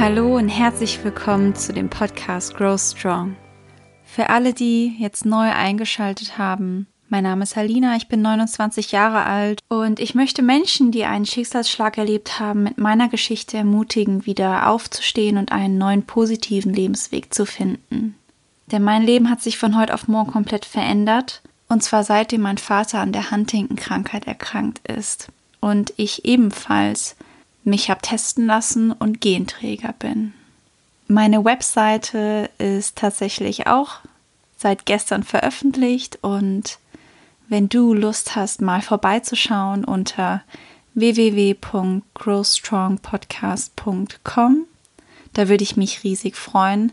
Hallo und herzlich willkommen zu dem Podcast Grow Strong. Für alle, die jetzt neu eingeschaltet haben, mein Name ist Halina, ich bin 29 Jahre alt und ich möchte Menschen, die einen Schicksalsschlag erlebt haben, mit meiner Geschichte ermutigen, wieder aufzustehen und einen neuen positiven Lebensweg zu finden. Denn mein Leben hat sich von heute auf morgen komplett verändert und zwar seitdem mein Vater an der Huntington-Krankheit erkrankt ist und ich ebenfalls mich habe testen lassen und Genträger bin. Meine Webseite ist tatsächlich auch seit gestern veröffentlicht und wenn du Lust hast, mal vorbeizuschauen unter www.growstrongpodcast.com, da würde ich mich riesig freuen.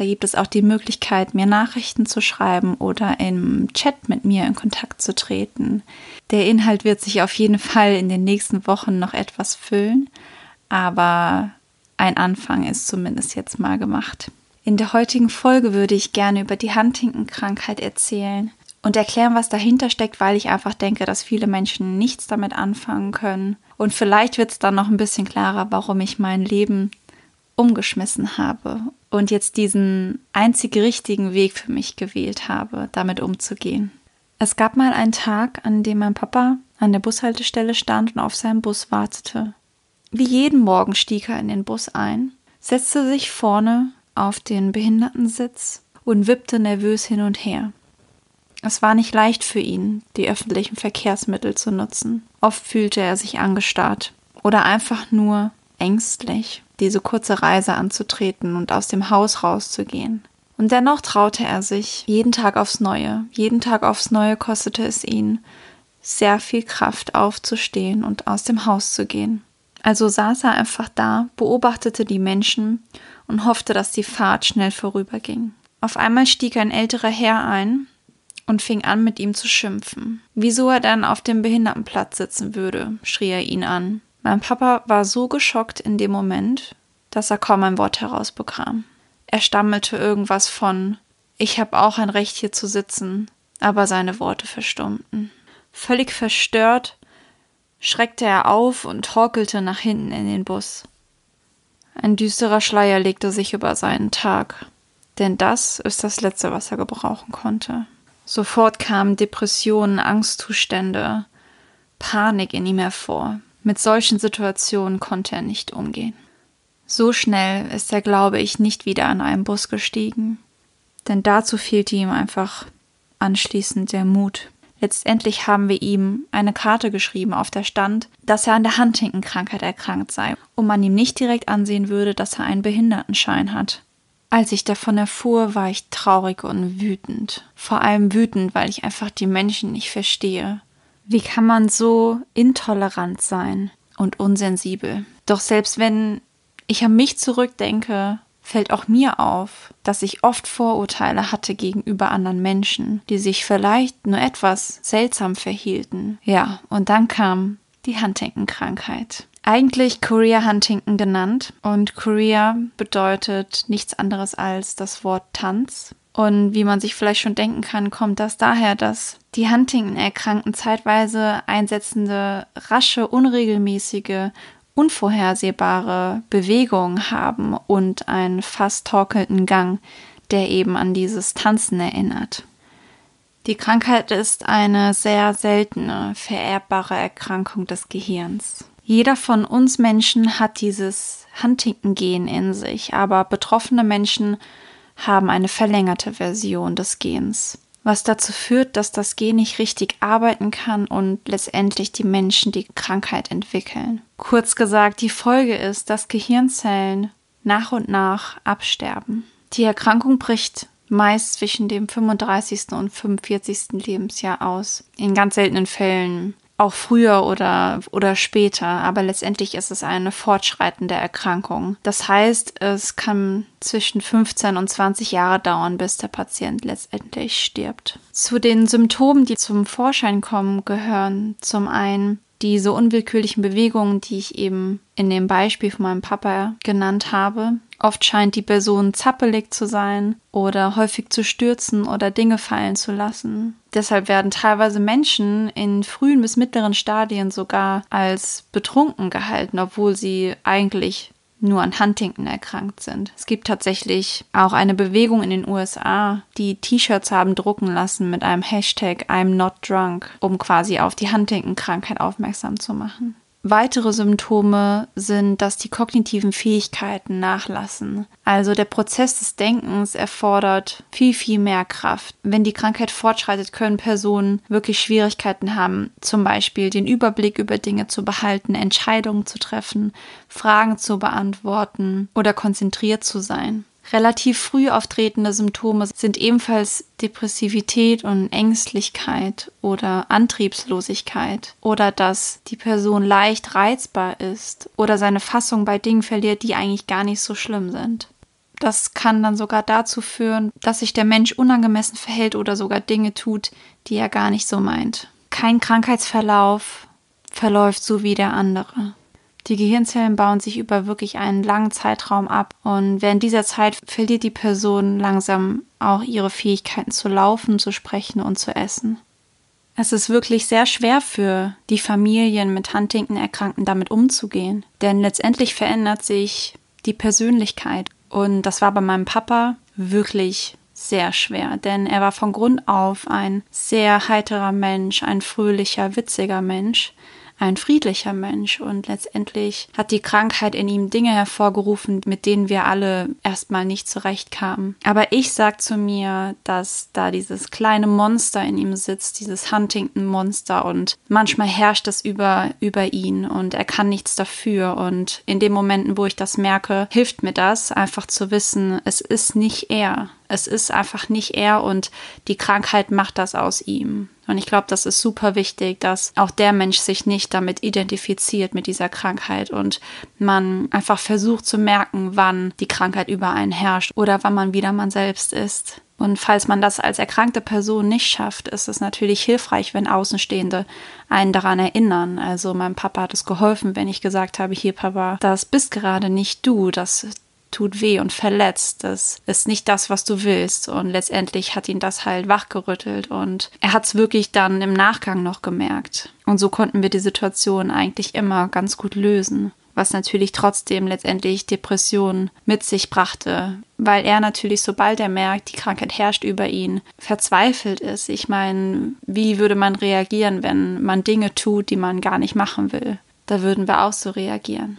Da gibt es auch die Möglichkeit, mir Nachrichten zu schreiben oder im Chat mit mir in Kontakt zu treten. Der Inhalt wird sich auf jeden Fall in den nächsten Wochen noch etwas füllen, aber ein Anfang ist zumindest jetzt mal gemacht. In der heutigen Folge würde ich gerne über die Huntington-Krankheit erzählen und erklären, was dahinter steckt, weil ich einfach denke, dass viele Menschen nichts damit anfangen können. Und vielleicht wird es dann noch ein bisschen klarer, warum ich mein Leben umgeschmissen habe und jetzt diesen einzig richtigen Weg für mich gewählt habe, damit umzugehen. Es gab mal einen Tag, an dem mein Papa an der Bushaltestelle stand und auf seinen Bus wartete. Wie jeden Morgen stieg er in den Bus ein, setzte sich vorne auf den Behindertensitz und wippte nervös hin und her. Es war nicht leicht für ihn, die öffentlichen Verkehrsmittel zu nutzen. Oft fühlte er sich angestarrt oder einfach nur ängstlich diese kurze Reise anzutreten und aus dem Haus rauszugehen. Und dennoch traute er sich jeden Tag aufs Neue. Jeden Tag aufs Neue kostete es ihn sehr viel Kraft aufzustehen und aus dem Haus zu gehen. Also saß er einfach da, beobachtete die Menschen und hoffte, dass die Fahrt schnell vorüberging. Auf einmal stieg ein älterer Herr ein und fing an, mit ihm zu schimpfen. Wieso er dann auf dem Behindertenplatz sitzen würde, schrie er ihn an. Mein Papa war so geschockt in dem Moment, dass er kaum ein Wort herausbekam. Er stammelte irgendwas von Ich habe auch ein Recht hier zu sitzen, aber seine Worte verstummten. Völlig verstört schreckte er auf und torkelte nach hinten in den Bus. Ein düsterer Schleier legte sich über seinen Tag, denn das ist das Letzte, was er gebrauchen konnte. Sofort kamen Depressionen, Angstzustände, Panik in ihm hervor. Mit solchen Situationen konnte er nicht umgehen. So schnell ist er, glaube ich, nicht wieder an einem Bus gestiegen, denn dazu fehlte ihm einfach anschließend der Mut. Letztendlich haben wir ihm eine Karte geschrieben, auf der stand, dass er an der Huntington-Krankheit erkrankt sei und man ihm nicht direkt ansehen würde, dass er einen Behindertenschein hat. Als ich davon erfuhr, war ich traurig und wütend. Vor allem wütend, weil ich einfach die Menschen nicht verstehe. Wie kann man so intolerant sein und unsensibel? Doch selbst wenn ich an mich zurückdenke, fällt auch mir auf, dass ich oft Vorurteile hatte gegenüber anderen Menschen, die sich vielleicht nur etwas seltsam verhielten. Ja, und dann kam die Huntington-Krankheit. Eigentlich Korea Huntington genannt und Korea bedeutet nichts anderes als das Wort Tanz. Und wie man sich vielleicht schon denken kann, kommt das daher, dass die Huntington-Erkrankten zeitweise einsetzende, rasche, unregelmäßige, unvorhersehbare Bewegungen haben und einen fast torkelnden Gang, der eben an dieses Tanzen erinnert. Die Krankheit ist eine sehr seltene, vererbbare Erkrankung des Gehirns. Jeder von uns Menschen hat dieses Huntington-Gen in sich, aber betroffene Menschen haben eine verlängerte Version des Gens, was dazu führt, dass das Gen nicht richtig arbeiten kann und letztendlich die Menschen die Krankheit entwickeln. Kurz gesagt, die Folge ist, dass Gehirnzellen nach und nach absterben. Die Erkrankung bricht meist zwischen dem 35. und 45. Lebensjahr aus. In ganz seltenen Fällen auch früher oder, oder später, aber letztendlich ist es eine fortschreitende Erkrankung. Das heißt, es kann zwischen 15 und 20 Jahre dauern, bis der Patient letztendlich stirbt. Zu den Symptomen, die zum Vorschein kommen, gehören zum einen diese unwillkürlichen Bewegungen, die ich eben in dem Beispiel von meinem Papa genannt habe. Oft scheint die Person zappelig zu sein oder häufig zu stürzen oder Dinge fallen zu lassen. Deshalb werden teilweise Menschen in frühen bis mittleren Stadien sogar als betrunken gehalten, obwohl sie eigentlich nur an Huntington erkrankt sind. Es gibt tatsächlich auch eine Bewegung in den USA, die T-Shirts haben drucken lassen mit einem Hashtag I'm not drunk, um quasi auf die Huntington-Krankheit aufmerksam zu machen. Weitere Symptome sind, dass die kognitiven Fähigkeiten nachlassen. Also der Prozess des Denkens erfordert viel, viel mehr Kraft. Wenn die Krankheit fortschreitet, können Personen wirklich Schwierigkeiten haben, zum Beispiel den Überblick über Dinge zu behalten, Entscheidungen zu treffen, Fragen zu beantworten oder konzentriert zu sein. Relativ früh auftretende Symptome sind ebenfalls Depressivität und Ängstlichkeit oder Antriebslosigkeit oder dass die Person leicht reizbar ist oder seine Fassung bei Dingen verliert, die eigentlich gar nicht so schlimm sind. Das kann dann sogar dazu führen, dass sich der Mensch unangemessen verhält oder sogar Dinge tut, die er gar nicht so meint. Kein Krankheitsverlauf verläuft so wie der andere. Die Gehirnzellen bauen sich über wirklich einen langen Zeitraum ab und während dieser Zeit verliert die Person langsam auch ihre Fähigkeiten zu laufen, zu sprechen und zu essen. Es ist wirklich sehr schwer für die Familien mit Huntington-Erkrankten damit umzugehen, denn letztendlich verändert sich die Persönlichkeit und das war bei meinem Papa wirklich sehr schwer, denn er war von Grund auf ein sehr heiterer Mensch, ein fröhlicher, witziger Mench, ein friedlicher Mensch und letztendlich hat die Krankheit in ihm Dinge hervorgerufen, mit denen wir alle erstmal nicht zurechtkamen. Aber ich sag zu mir, dass da dieses kleine Monster in ihm sitzt, dieses Huntington-Monster und manchmal herrscht es über, über ihn und er kann nichts dafür und in den Momenten, wo ich das merke, hilft mir das einfach zu wissen, es ist nicht er. Es ist einfach nicht er und die Krankheit macht das aus ihm. Und ich glaube, das ist super wichtig, dass auch der Mensch sich nicht damit identifiziert mit dieser Krankheit und man einfach versucht zu merken, wann die Krankheit über einen herrscht oder wann man wieder man selbst ist. Und falls man das als erkrankte Person nicht schafft, ist es natürlich hilfreich, wenn Außenstehende einen daran erinnern. Also meinem Papa hat es geholfen, wenn ich gesagt habe, hier Papa, das bist gerade nicht du, das tut weh und verletzt. Das ist nicht das, was du willst. Und letztendlich hat ihn das halt wachgerüttelt und er hat es wirklich dann im Nachgang noch gemerkt. Und so konnten wir die Situation eigentlich immer ganz gut lösen. Was natürlich trotzdem letztendlich Depressionen mit sich brachte, weil er natürlich, sobald er merkt, die Krankheit herrscht über ihn, verzweifelt ist. Ich meine, wie würde man reagieren, wenn man Dinge tut, die man gar nicht machen will? Da würden wir auch so reagieren.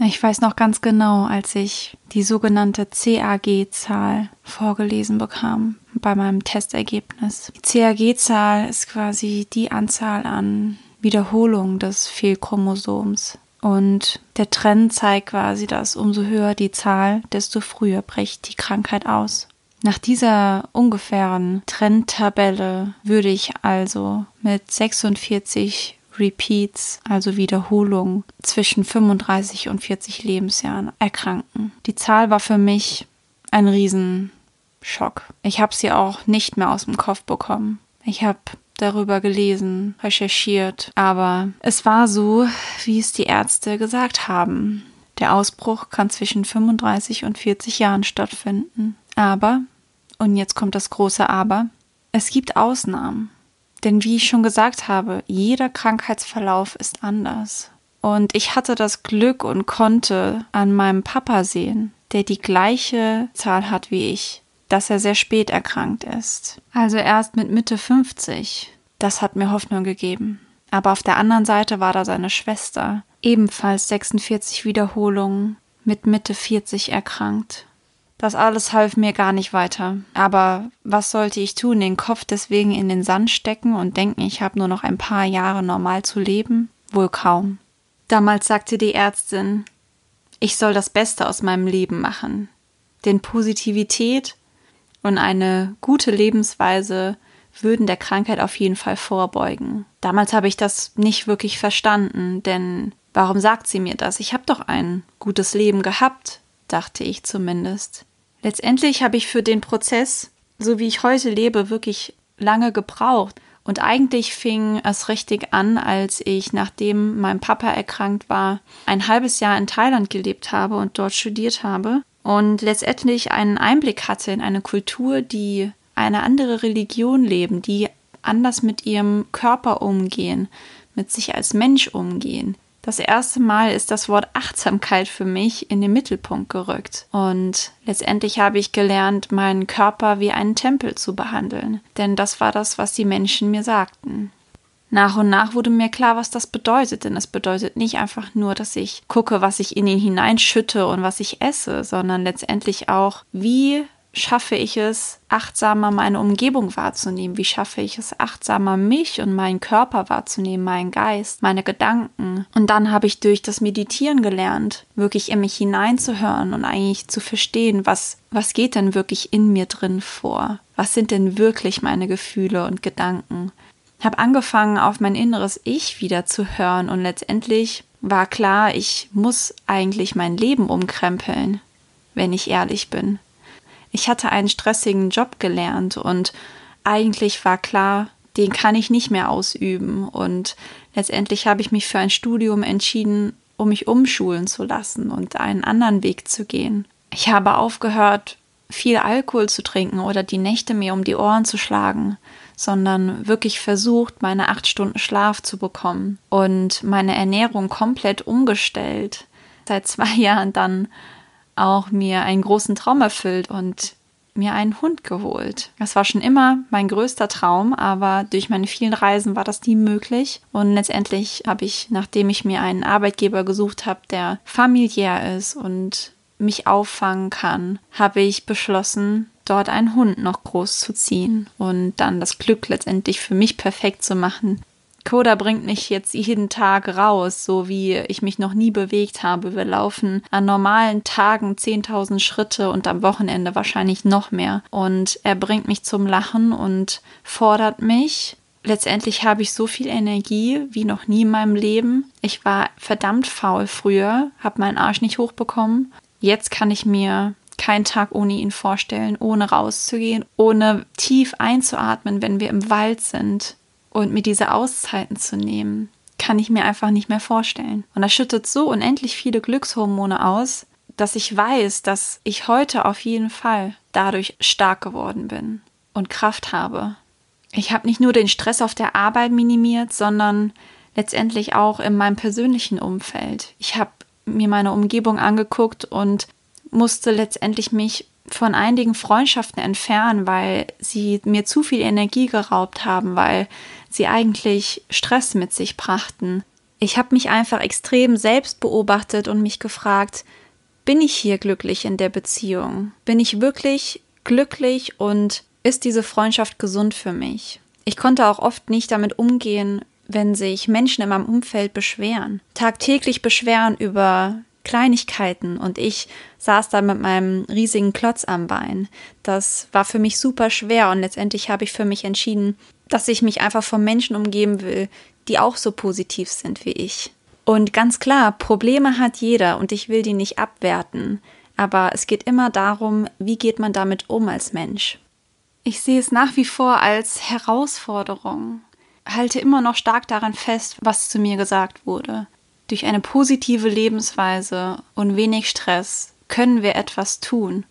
Ich weiß noch ganz genau, als ich die sogenannte CAG-Zahl vorgelesen bekam bei meinem Testergebnis. Die CAG-Zahl ist quasi die Anzahl an Wiederholungen des Fehlchromosoms. Und der Trend zeigt quasi, dass umso höher die Zahl, desto früher bricht die Krankheit aus. Nach dieser ungefähren Trendtabelle würde ich also mit 46 Repeats, also Wiederholungen, zwischen 35 und 40 Lebensjahren erkranken. Die Zahl war für mich ein Riesenschock. Ich habe sie auch nicht mehr aus dem Kopf bekommen. Ich habe darüber gelesen, recherchiert, aber es war so, wie es die Ärzte gesagt haben. Der Ausbruch kann zwischen 35 und 40 Jahren stattfinden. Aber, und jetzt kommt das große Aber, es gibt Ausnahmen. Denn wie ich schon gesagt habe, jeder Krankheitsverlauf ist anders. Und ich hatte das Glück und konnte an meinem Papa sehen, der die gleiche Zahl hat wie ich, dass er sehr spät erkrankt ist. Also erst mit Mitte 50. Das hat mir Hoffnung gegeben. Aber auf der anderen Seite war da seine Schwester, ebenfalls 46 Wiederholungen, mit Mitte 40 erkrankt. Das alles half mir gar nicht weiter. Aber was sollte ich tun? Den Kopf deswegen in den Sand stecken und denken, ich habe nur noch ein paar Jahre normal zu leben? Wohl kaum. Damals sagte die Ärztin, ich soll das Beste aus meinem Leben machen. Denn Positivität und eine gute Lebensweise würden der Krankheit auf jeden Fall vorbeugen. Damals habe ich das nicht wirklich verstanden, denn warum sagt sie mir das? Ich habe doch ein gutes Leben gehabt, dachte ich zumindest. Letztendlich habe ich für den Prozess, so wie ich heute lebe, wirklich lange gebraucht. Und eigentlich fing es richtig an, als ich, nachdem mein Papa erkrankt war, ein halbes Jahr in Thailand gelebt habe und dort studiert habe und letztendlich einen Einblick hatte in eine Kultur, die eine andere Religion leben, die anders mit ihrem Körper umgehen, mit sich als Mensch umgehen, Das erste Mal ist das Wort Achtsamkeit für mich in den Mittelpunkt gerückt. Und letztendlich habe ich gelernt, meinen Körper wie einen Tempel zu behandeln. Denn das war das, was die Menschen mir sagten. Nach und nach wurde mir klar, was das bedeutet, denn es bedeutet nicht einfach nur, dass ich gucke, was ich in ihn hineinschütte und was ich esse, sondern letztendlich auch, wie schaffe ich es, achtsamer meine Umgebung wahrzunehmen? Wie schaffe ich es, achtsamer mich und meinen Körper wahrzunehmen, meinen Geist, meine Gedanken? Und dann habe ich durch das Meditieren gelernt, wirklich in mich hineinzuhören und eigentlich zu verstehen, was, was geht denn wirklich in mir drin vor? Was sind denn wirklich meine Gefühle und Gedanken? Habe angefangen, auf mein inneres Ich wieder zu hören und letztendlich war klar, ich muss eigentlich mein Leben umkrempeln, wenn ich ehrlich bin ich hatte einen stressigen Job gelernt und eigentlich war klar, den kann ich nicht mehr ausüben. Und letztendlich habe ich mich für ein Studium entschieden, um mich umschulen zu lassen und einen anderen Weg zu gehen. Ich habe aufgehört, viel Alkohol zu trinken oder die Nächte mir um die Ohren zu schlagen, sondern wirklich versucht, meine acht Stunden Schlaf zu bekommen und meine Ernährung komplett umgestellt. Seit zwei Jahren dann auch mir einen großen Traum erfüllt und mir einen Hund geholt. Das war schon immer mein größter Traum, aber durch meine vielen Reisen war das nie möglich. Und letztendlich habe ich, nachdem ich mir einen Arbeitgeber gesucht habe, der familiär ist und mich auffangen kann, habe ich beschlossen, dort einen Hund noch groß zu ziehen und dann das Glück letztendlich für mich perfekt zu machen, Coda bringt mich jetzt jeden Tag raus, so wie ich mich noch nie bewegt habe. Wir laufen an normalen Tagen 10.000 Schritte und am Wochenende wahrscheinlich noch mehr. Und er bringt mich zum Lachen und fordert mich. Letztendlich habe ich so viel Energie wie noch nie in meinem Leben. Ich war verdammt faul früher, habe meinen Arsch nicht hochbekommen. Jetzt kann ich mir keinen Tag ohne ihn vorstellen, ohne rauszugehen, ohne tief einzuatmen, wenn wir im Wald sind und mir diese Auszeiten zu nehmen, kann ich mir einfach nicht mehr vorstellen. Und das schüttet so unendlich viele Glückshormone aus, dass ich weiß, dass ich heute auf jeden Fall dadurch stark geworden bin und Kraft habe. Ich habe nicht nur den Stress auf der Arbeit minimiert, sondern letztendlich auch in meinem persönlichen Umfeld. Ich habe mir meine Umgebung angeguckt und musste letztendlich mich von einigen Freundschaften entfernen, weil sie mir zu viel Energie geraubt haben, weil sie eigentlich Stress mit sich brachten. Ich habe mich einfach extrem selbst beobachtet und mich gefragt, bin ich hier glücklich in der Beziehung? Bin ich wirklich glücklich und ist diese Freundschaft gesund für mich? Ich konnte auch oft nicht damit umgehen, wenn sich Menschen in meinem Umfeld beschweren, tagtäglich beschweren über Kleinigkeiten und ich saß da mit meinem riesigen Klotz am Bein. Das war für mich super schwer und letztendlich habe ich für mich entschieden, dass ich mich einfach von Menschen umgeben will, die auch so positiv sind wie ich. Und ganz klar, Probleme hat jeder und ich will die nicht abwerten, aber es geht immer darum, wie geht man damit um als Mensch. Ich sehe es nach wie vor als Herausforderung, halte immer noch stark daran fest, was zu mir gesagt wurde. Durch eine positive Lebensweise und wenig Stress können wir etwas tun.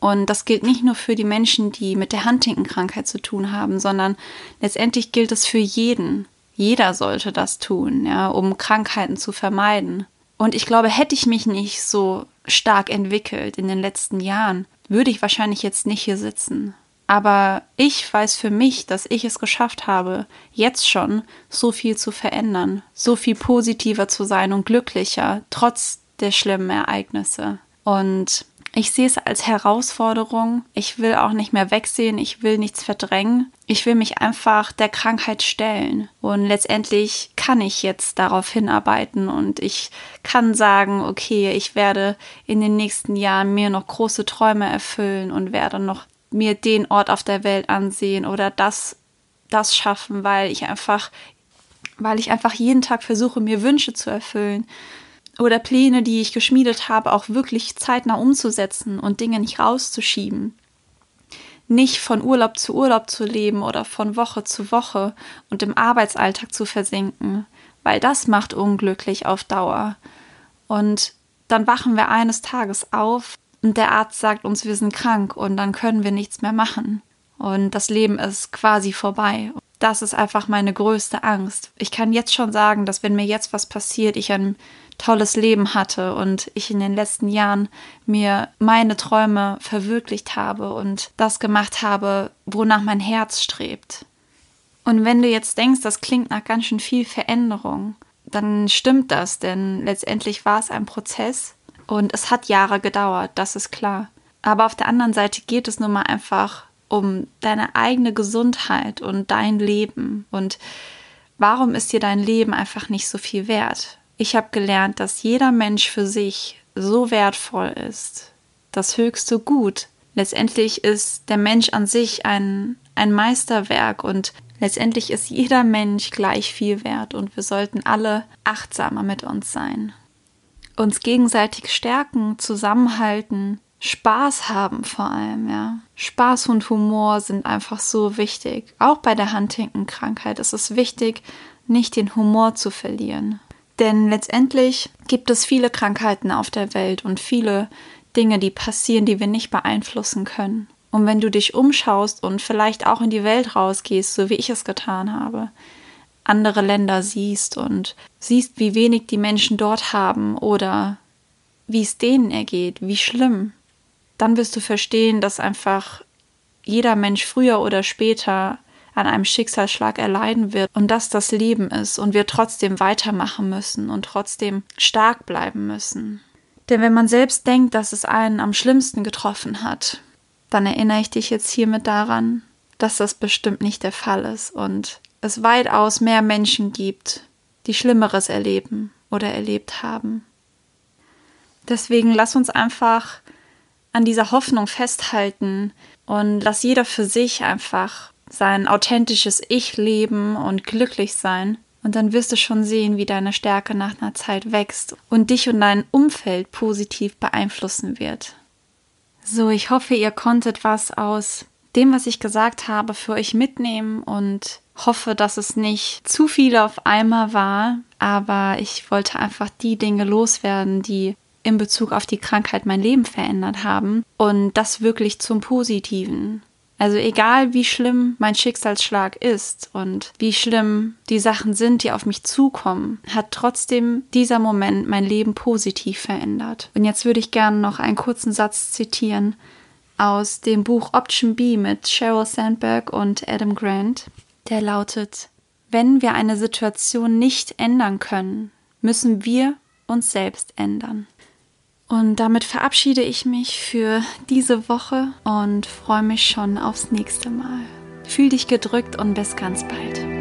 Und das gilt nicht nur für die Menschen, die mit der Huntington-Krankheit zu tun haben, sondern letztendlich gilt es für jeden. Jeder sollte das tun, ja, um Krankheiten zu vermeiden. Und ich glaube, hätte ich mich nicht so stark entwickelt in den letzten Jahren, würde ich wahrscheinlich jetzt nicht hier sitzen. Aber ich weiß für mich, dass ich es geschafft habe, jetzt schon so viel zu verändern, so viel positiver zu sein und glücklicher, trotz der schlimmen Ereignisse. Und ich sehe es als Herausforderung. Ich will auch nicht mehr wegsehen. Ich will nichts verdrängen. Ich will mich einfach der Krankheit stellen. Und letztendlich kann ich jetzt darauf hinarbeiten und ich kann sagen, okay, ich werde in den nächsten Jahren mir noch große Träume erfüllen und werde noch mir den Ort auf der Welt ansehen oder das, das schaffen, weil ich einfach, weil ich einfach jeden Tag versuche, mir Wünsche zu erfüllen oder Pläne, die ich geschmiedet habe, auch wirklich zeitnah umzusetzen und Dinge nicht rauszuschieben. Nicht von Urlaub zu Urlaub zu leben oder von Woche zu Woche und im Arbeitsalltag zu versinken, weil das macht unglücklich auf Dauer. Und dann wachen wir eines Tages auf und der Arzt sagt uns, wir sind krank und dann können wir nichts mehr machen. Und das Leben ist quasi vorbei das ist einfach meine größte Angst. Ich kann jetzt schon sagen, dass wenn mir jetzt was passiert, ich ein tolles Leben hatte und ich in den letzten Jahren mir meine Träume verwirklicht habe und das gemacht habe, wonach mein Herz strebt. Und wenn du jetzt denkst, das klingt nach ganz schön viel Veränderung, dann stimmt das, denn letztendlich war es ein Prozess und es hat Jahre gedauert, das ist klar. Aber auf der anderen Seite geht es nun mal einfach um deine eigene Gesundheit und dein Leben. Und warum ist dir dein Leben einfach nicht so viel wert? Ich habe gelernt, dass jeder Mensch für sich so wertvoll ist. Das höchste Gut. Letztendlich ist der Mensch an sich ein, ein Meisterwerk und letztendlich ist jeder Mensch gleich viel wert und wir sollten alle achtsamer mit uns sein. Uns gegenseitig stärken, zusammenhalten, Spaß haben vor allem, ja. Spaß und Humor sind einfach so wichtig. Auch bei der Huntington-Krankheit ist es wichtig, nicht den Humor zu verlieren. Denn letztendlich gibt es viele Krankheiten auf der Welt und viele Dinge, die passieren, die wir nicht beeinflussen können. Und wenn du dich umschaust und vielleicht auch in die Welt rausgehst, so wie ich es getan habe, andere Länder siehst und siehst, wie wenig die Menschen dort haben oder wie es denen ergeht, wie schlimm, dann wirst du verstehen, dass einfach jeder Mensch früher oder später an einem Schicksalsschlag erleiden wird und dass das Leben ist und wir trotzdem weitermachen müssen und trotzdem stark bleiben müssen. Denn wenn man selbst denkt, dass es einen am schlimmsten getroffen hat, dann erinnere ich dich jetzt hiermit daran, dass das bestimmt nicht der Fall ist und es weitaus mehr Menschen gibt, die Schlimmeres erleben oder erlebt haben. Deswegen lass uns einfach an dieser Hoffnung festhalten und lass jeder für sich einfach sein authentisches Ich leben und glücklich sein. Und dann wirst du schon sehen, wie deine Stärke nach einer Zeit wächst und dich und dein Umfeld positiv beeinflussen wird. So, ich hoffe, ihr konntet was aus dem, was ich gesagt habe, für euch mitnehmen und hoffe, dass es nicht zu viel auf einmal war, aber ich wollte einfach die Dinge loswerden, die in Bezug auf die Krankheit mein Leben verändert haben und das wirklich zum Positiven. Also egal wie schlimm mein Schicksalsschlag ist und wie schlimm die Sachen sind, die auf mich zukommen, hat trotzdem dieser Moment mein Leben positiv verändert. Und jetzt würde ich gerne noch einen kurzen Satz zitieren aus dem Buch Option B mit Sheryl Sandberg und Adam Grant. Der lautet, wenn wir eine Situation nicht ändern können, müssen wir uns selbst ändern. Und damit verabschiede ich mich für diese Woche und freue mich schon aufs nächste Mal. Fühl dich gedrückt und bis ganz bald.